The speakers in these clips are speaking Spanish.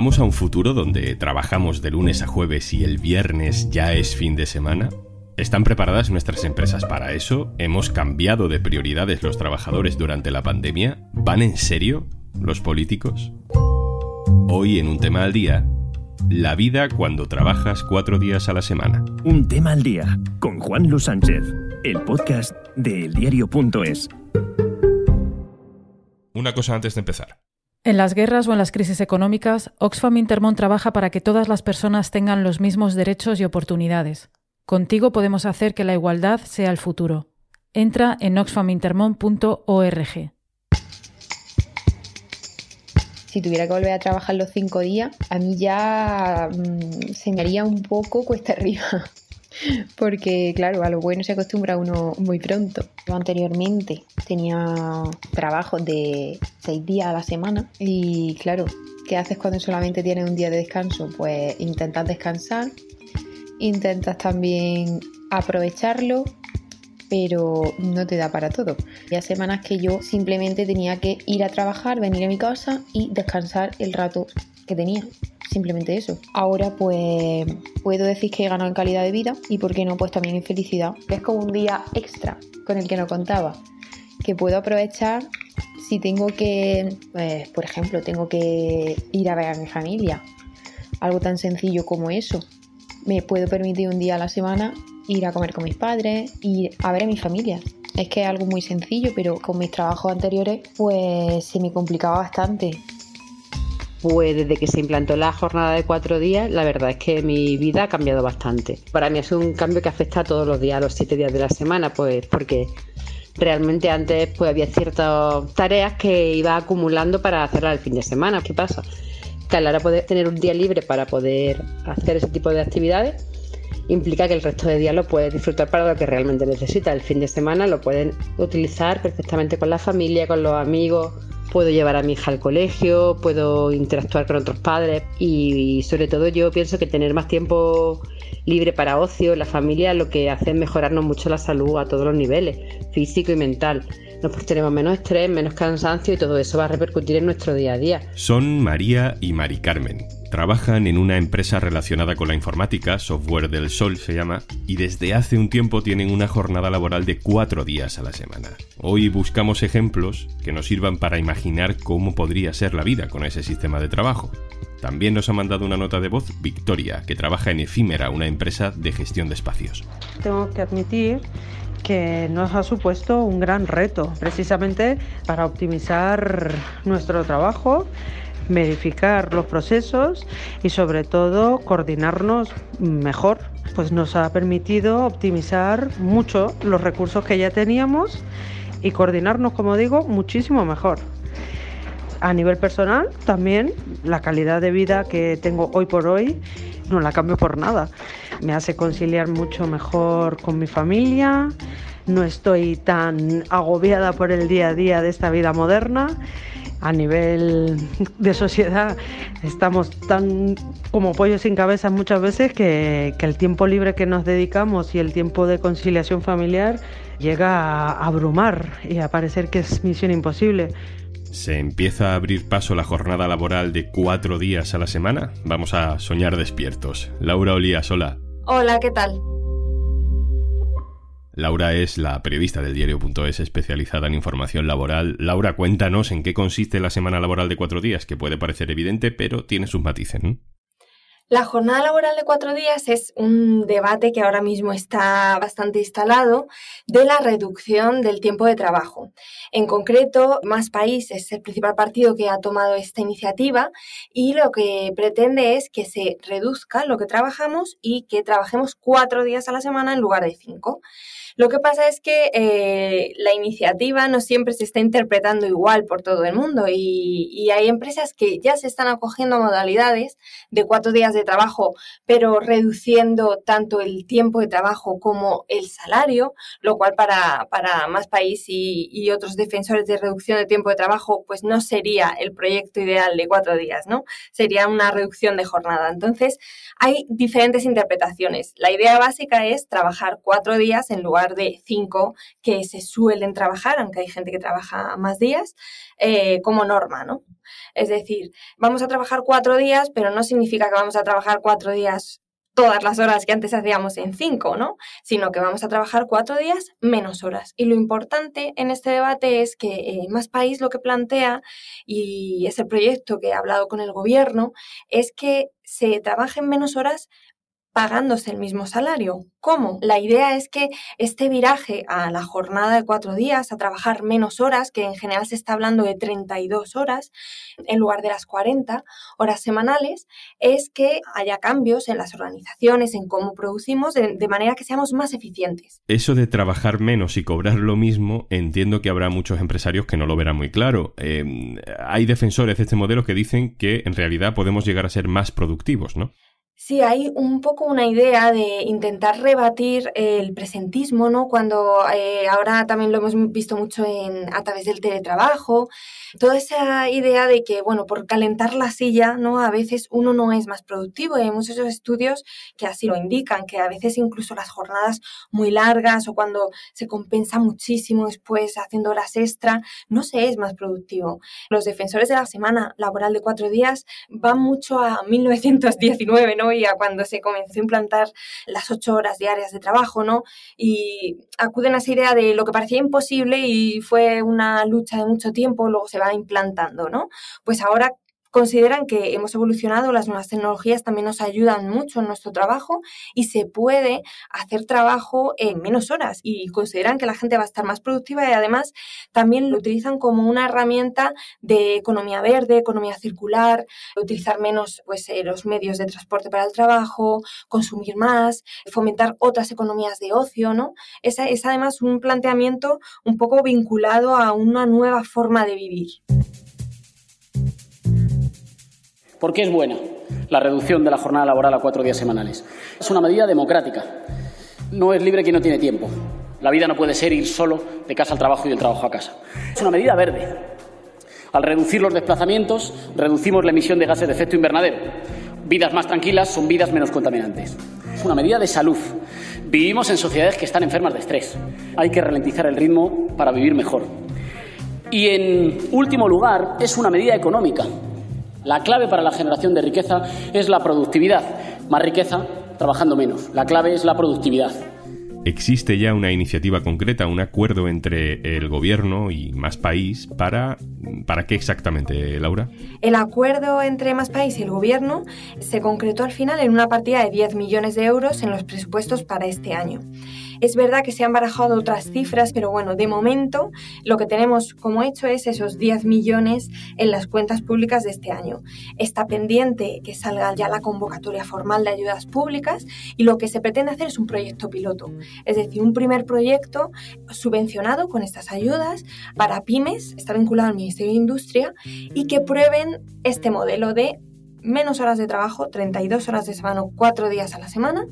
¿Vamos a un futuro donde trabajamos de lunes a jueves y el viernes ya es fin de semana? ¿Están preparadas nuestras empresas para eso? ¿Hemos cambiado de prioridades los trabajadores durante la pandemia? ¿Van en serio los políticos? Hoy en un tema al día, la vida cuando trabajas cuatro días a la semana. Un tema al día con Juan Luis Sánchez, el podcast de eldiario.es. Una cosa antes de empezar. En las guerras o en las crisis económicas, Oxfam Intermón trabaja para que todas las personas tengan los mismos derechos y oportunidades. Contigo podemos hacer que la igualdad sea el futuro. Entra en oxfamintermon.org. Si tuviera que volver a trabajar los cinco días, a mí ya mm, se me haría un poco cuesta arriba. Porque, claro, a lo bueno se acostumbra uno muy pronto. Yo anteriormente tenía trabajos de seis días a la semana y, claro, ¿qué haces cuando solamente tienes un día de descanso? Pues intentas descansar intentas también aprovecharlo, pero no te da para todo. Ya semanas que yo simplemente tenía que ir a trabajar, venir a mi casa y descansar el rato que tenía. Simplemente eso. Ahora pues puedo decir que he ganado en calidad de vida y por qué no pues también en felicidad. Es como un día extra con el que no contaba. Que puedo aprovechar si tengo que, pues, por ejemplo, tengo que ir a ver a mi familia. Algo tan sencillo como eso me puedo permitir un día a la semana ir a comer con mis padres, ir a ver a mi familia. Es que es algo muy sencillo, pero con mis trabajos anteriores pues se me complicaba bastante. Pues desde que se implantó la jornada de cuatro días, la verdad es que mi vida ha cambiado bastante. Para mí es un cambio que afecta a todos los días, a los siete días de la semana, pues porque realmente antes pues había ciertas tareas que iba acumulando para hacerlas el fin de semana. ¿Qué pasa? que a la hora de poder tener un día libre para poder hacer ese tipo de actividades, implica que el resto de días lo puedes disfrutar para lo que realmente necesitas. El fin de semana lo pueden utilizar perfectamente con la familia, con los amigos. Puedo llevar a mi hija al colegio, puedo interactuar con otros padres y sobre todo yo pienso que tener más tiempo libre para ocio, la familia, lo que hace es mejorarnos mucho la salud a todos los niveles, físico y mental nos tenemos menos estrés, menos cansancio y todo eso va a repercutir en nuestro día a día. Son María y Mari Carmen. Trabajan en una empresa relacionada con la informática, Software del Sol se llama, y desde hace un tiempo tienen una jornada laboral de cuatro días a la semana. Hoy buscamos ejemplos que nos sirvan para imaginar cómo podría ser la vida con ese sistema de trabajo. También nos ha mandado una nota de voz Victoria, que trabaja en Efímera, una empresa de gestión de espacios. Tengo que admitir que nos ha supuesto un gran reto, precisamente para optimizar nuestro trabajo, verificar los procesos y sobre todo coordinarnos mejor. Pues nos ha permitido optimizar mucho los recursos que ya teníamos y coordinarnos, como digo, muchísimo mejor. A nivel personal, también la calidad de vida que tengo hoy por hoy no la cambio por nada. Me hace conciliar mucho mejor con mi familia, no estoy tan agobiada por el día a día de esta vida moderna. A nivel de sociedad estamos tan como pollos sin cabeza muchas veces que, el tiempo libre que nos dedicamos y el tiempo de conciliación familiar llega a abrumar y a parecer que es misión imposible. ¿Se empieza a abrir paso la jornada laboral de cuatro días a la semana? Vamos a soñar despiertos. Laura Olía Sola. Hola, ¿qué tal? Laura es la periodista del diario.es especializada en información laboral. Laura, cuéntanos en qué consiste la semana laboral de cuatro días, que puede parecer evidente, pero tiene sus matices. ¿no? La jornada laboral de cuatro días es un debate que ahora mismo está bastante instalado de la reducción del tiempo de trabajo. En concreto, Más País es el principal partido que ha tomado esta iniciativa y lo que pretende es que se reduzca lo que trabajamos y que trabajemos cuatro días a la semana en lugar de cinco. Lo que pasa es que eh, la iniciativa no siempre se está interpretando igual por todo el mundo y, hay empresas que ya se están acogiendo a modalidades de cuatro días de trabajo, pero reduciendo tanto el tiempo de trabajo como el salario, lo cual para, más país y, y, otros defensores de reducción de tiempo de trabajo, pues no sería el proyecto ideal de cuatro días, ¿no? Sería una reducción de jornada. Entonces, hay diferentes interpretaciones. La idea básica es trabajar cuatro días en lugar de cinco que se suelen trabajar, aunque hay gente que trabaja más días, eh, como norma, ¿no? Es decir, vamos a trabajar cuatro días, pero no significa que vamos a trabajar cuatro días todas las horas que antes hacíamos en cinco, ¿no? Sino que vamos a trabajar cuatro días menos horas. Y lo importante en este debate es que eh, Más País lo que plantea, y es el proyecto que he hablado con el gobierno, es que se trabajen menos horas pagándose el mismo salario. ¿Cómo? La idea es que este viraje a la jornada de cuatro días, a trabajar menos horas, que en general se está hablando de 32 horas en lugar de las 40 horas semanales, es que haya cambios en las organizaciones, en cómo producimos, de, manera que seamos más eficientes. Eso de trabajar menos y cobrar lo mismo, entiendo que habrá muchos empresarios que no lo verán muy claro. Em, hay defensores de este modelo que dicen que en realidad podemos llegar a ser más productivos, ¿no? Sí, hay un poco una idea de intentar rebatir el presentismo, ¿no? Cuando eh, ahora también lo hemos visto mucho en, a través del teletrabajo, toda esa idea de que, bueno, por calentar la silla, ¿no? A veces uno no es más productivo hay muchos estudios que así lo indican, que a veces incluso las jornadas muy largas o cuando se compensa muchísimo después haciendo horas extra, no se es más productivo. Los defensores de la semana laboral de cuatro días van mucho a 1919, ¿no? Y a cuando se comenzó a implantar las ocho horas diarias de trabajo, ¿no? Y acuden a esa idea de lo que parecía imposible y fue una lucha de mucho tiempo, luego se va implantando, ¿no? Pues ahora consideran que hemos evolucionado, las nuevas tecnologías también nos ayudan mucho en nuestro trabajo y se puede hacer trabajo en menos horas y consideran que la gente va a estar más productiva y además también lo utilizan como una herramienta de economía verde, economía circular, utilizar menos pues, eh, los medios de transporte para el trabajo, consumir más, fomentar otras economías de ocio, ¿no? Esa es además un planteamiento un poco vinculado a una nueva forma de vivir. ¿Por qué es buena la reducción de la jornada laboral a cuatro días semanales? Es una medida democrática. No es libre quien no tiene tiempo. La vida no puede ser ir solo de casa al trabajo y del trabajo a casa. Es una medida verde. Al reducir los desplazamientos, reducimos la emisión de gases de efecto invernadero. Vidas más tranquilas son vidas menos contaminantes. Es una medida de salud. Vivimos en sociedades que están enfermas de estrés. Hay que ralentizar el ritmo para vivir mejor. Y en último lugar, es una medida económica. La clave para la generación de riqueza es la productividad. Más riqueza trabajando menos. La clave es la productividad. ¿Existe ya una iniciativa concreta, un acuerdo entre el gobierno y Más País para... ¿Para qué exactamente, Laura? El acuerdo entre Más País y el gobierno se concretó al final en una partida de 10 millones de euros en los presupuestos para este año. Es verdad que se han barajado otras cifras, pero bueno, de momento lo que tenemos como hecho es esos 10 millones en las cuentas públicas de este año. Está pendiente que salga ya la convocatoria formal de ayudas públicas y lo que se pretende hacer es un proyecto piloto, es decir, un primer proyecto subvencionado con estas ayudas para pymes, está vinculado al Ministerio de Industria y que prueben este modelo de menos horas de trabajo, 32 horas de semana, 4 días a la semana,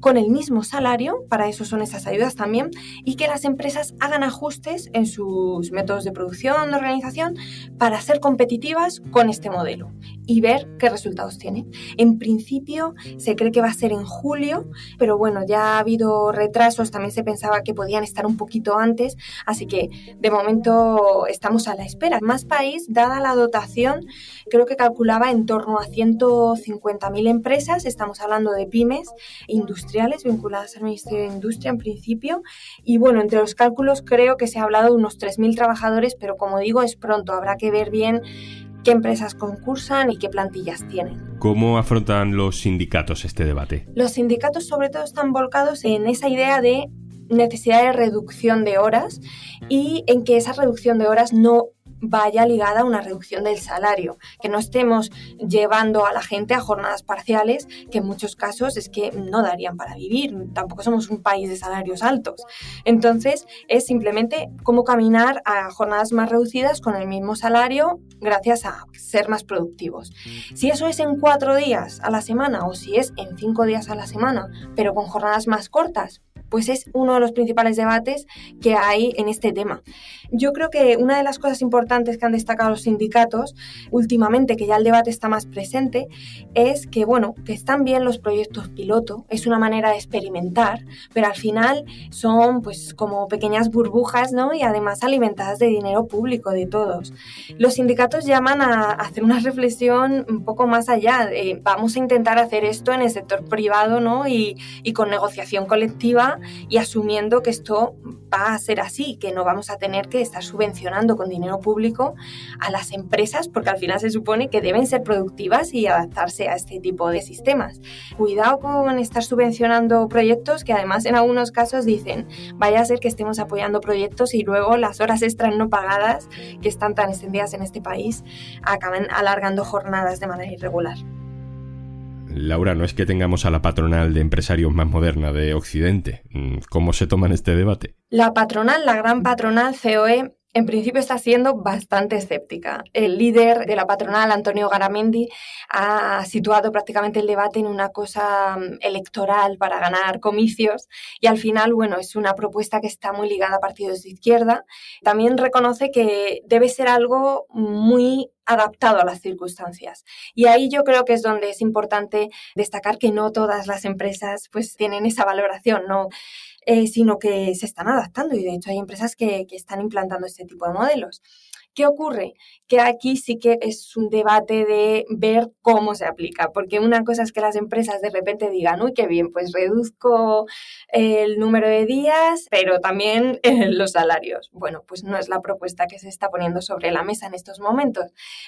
con el mismo salario, para eso son esas ayudas también, y que las empresas hagan ajustes en sus métodos de producción, de organización, para ser competitivas con este modelo y ver qué resultados tiene. En principio se cree que va a ser en julio, pero bueno, ya ha habido retrasos, también se pensaba que podían estar un poquito antes, así que de momento estamos a la espera. Más país, dada la dotación, creo que calculaba en torno a 150.000 empresas, estamos hablando de pymes, industriales, vinculadas al Ministerio de Industria en principio. Y bueno, entre los cálculos creo que se ha hablado de unos 3.000 trabajadores, pero como digo, es pronto, habrá que ver bien qué empresas concursan y qué plantillas tienen. ¿Cómo afrontan los sindicatos este debate? Los sindicatos sobre todo están volcados en esa idea de necesidad de reducción de horas y en que esa reducción de horas no vaya ligada a una reducción del salario, que no estemos llevando a la gente a jornadas parciales, que en muchos casos es que no darían para vivir, tampoco somos un país de salarios altos. Entonces, es simplemente cómo caminar a jornadas más reducidas con el mismo salario gracias a ser más productivos. Si eso es en cuatro días a la semana o si es en cinco días a la semana, pero con jornadas más cortas, pues es uno de los principales debates que hay en este tema. Yo creo que una de las cosas importantes importantes que han destacado los sindicatos últimamente, que ya el debate está más presente, es que, bueno, que están bien los proyectos piloto, es una manera de experimentar, pero al final son pues como pequeñas burbujas, ¿no? Y además alimentadas de dinero público de todos. Los sindicatos llaman a hacer una reflexión un poco más allá, vamos a intentar hacer esto en el sector privado, ¿no? Y, y con negociación colectiva y asumiendo que esto va a ser así, que no vamos a tener que estar subvencionando con dinero público a las empresas, porque al final se supone que deben ser productivas y adaptarse a este tipo de sistemas. Cuidado con estar subvencionando proyectos que además en algunos casos dicen, vaya a ser que estemos apoyando proyectos y luego las horas extras no pagadas que están tan extendidas en este país acaban alargando jornadas de manera irregular. Laura, no es que tengamos a la patronal de empresarios más moderna de Occidente. ¿Cómo se toma en este debate? La patronal, la gran patronal COE, en principio está siendo bastante escéptica. El líder de la patronal, Antonio Garamendi, ha situado prácticamente el debate en una cosa mm, electoral para ganar comicios y al final, bueno, es una propuesta que está muy ligada a partidos de izquierda. También reconoce que debe ser algo muy adaptado a las circunstancias. Y ahí yo creo que es donde es importante destacar que no todas las empresas pues tienen esa valoración, ¿no? Eh, sino que se están adaptando y de hecho hay empresas que, que están implantando este tipo de modelos. ¿Qué ocurre? Que aquí sí que es un debate de ver cómo se aplica, porque una cosa es que las empresas de repente digan, uy, qué bien, pues reduzco el número de días, pero también los salarios. Bueno, pues no es la propuesta que se está poniendo sobre la mesa en estos momentos.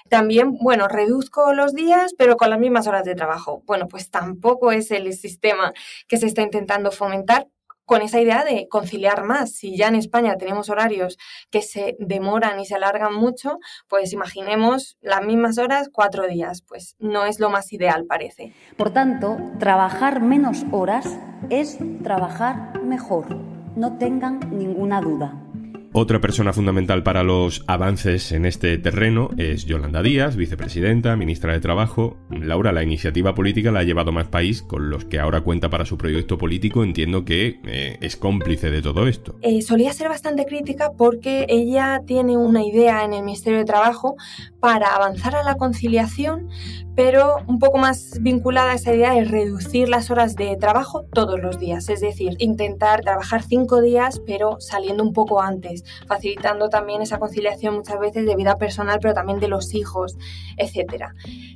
También, bueno, reduzco los días, pero con las mismas horas de trabajo. Bueno, pues tampoco es el sistema que se está intentando fomentar con esa idea de conciliar más. Si ya en España tenemos horarios que se demoran y se alargan mucho, pues imaginemos las mismas horas, cuatro días. Pues no es lo más ideal, parece. Por tanto, trabajar menos horas es trabajar mejor. No tengan ninguna duda. Otra persona fundamental para los avances en este terreno es Yolanda Díaz, vicepresidenta, ministra de Trabajo. Laura, la iniciativa política la ha llevado más país, con los que ahora cuenta para su proyecto político. Entiendo que eh, es cómplice de todo esto. Eh, solía ser bastante crítica porque ella tiene una idea en el Ministerio de Trabajo para avanzar a la conciliación, pero un poco más vinculada a esa idea de reducir las horas de trabajo todos los días, es decir, intentar trabajar cinco días pero saliendo un poco antes, facilitando también esa conciliación muchas veces de vida personal pero también de los hijos, etc.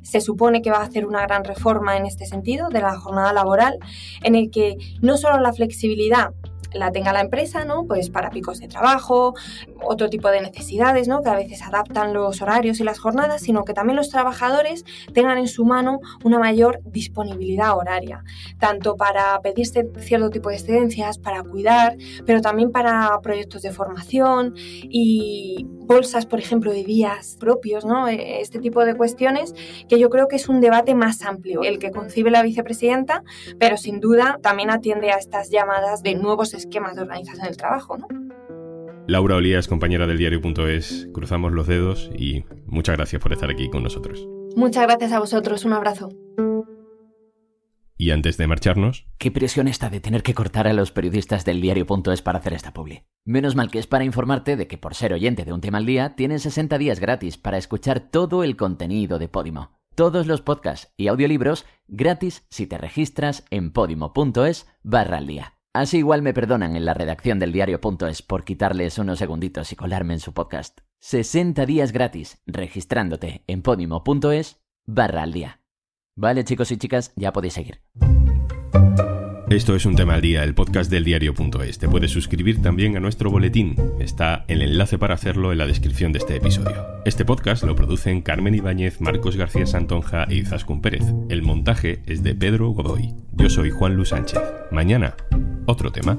Se supone que va a hacer una gran reforma en este sentido de la jornada laboral, en el que no solo la flexibilidad la tenga la empresa, ¿no? Pues para picos de trabajo, otro tipo de necesidades, ¿no? Que a veces adaptan los horarios y las jornadas, sino que también los trabajadores tengan en su mano una mayor disponibilidad horaria, tanto para pedirse cierto tipo de excedencias, para cuidar, pero también para proyectos de formación y bolsas, por ejemplo, de días propios, ¿no? E, este tipo de cuestiones que yo creo que es un debate más amplio, el que concibe la vicepresidenta, pero sin duda también atiende a estas llamadas de nuevos esquemas de organización del trabajo, ¿no? Laura Olías, compañera del diario.es, cruzamos los dedos y muchas gracias por estar aquí con nosotros. Muchas gracias a vosotros, un abrazo. Y antes de marcharnos... Qué presión esta de tener que cortar a los periodistas del diario.es para hacer esta publi. Menos mal que es para informarte de que por ser oyente de un tema al día, tienes 60 días gratis para escuchar todo el contenido de Podimo. Todos los podcasts y audiolibros gratis si te registras en podimo.es barra al día. Así igual me perdonan en la redacción del diario.es por quitarles unos segunditos y colarme en su podcast. 60 días gratis registrándote en podimo.es barra al día. Vale chicos y chicas, ya podéis seguir. Esto es un tema al día, el podcast del diario.es. Te puedes suscribir también a nuestro boletín. Está el enlace para hacerlo en la descripción de este episodio. Este podcast lo producen Carmen Ibáñez, Marcos García Santonja y Izaskun Pérez. El montaje es de Pedro Godoy. Yo soy Juan Luis Sánchez. Mañana, otro tema.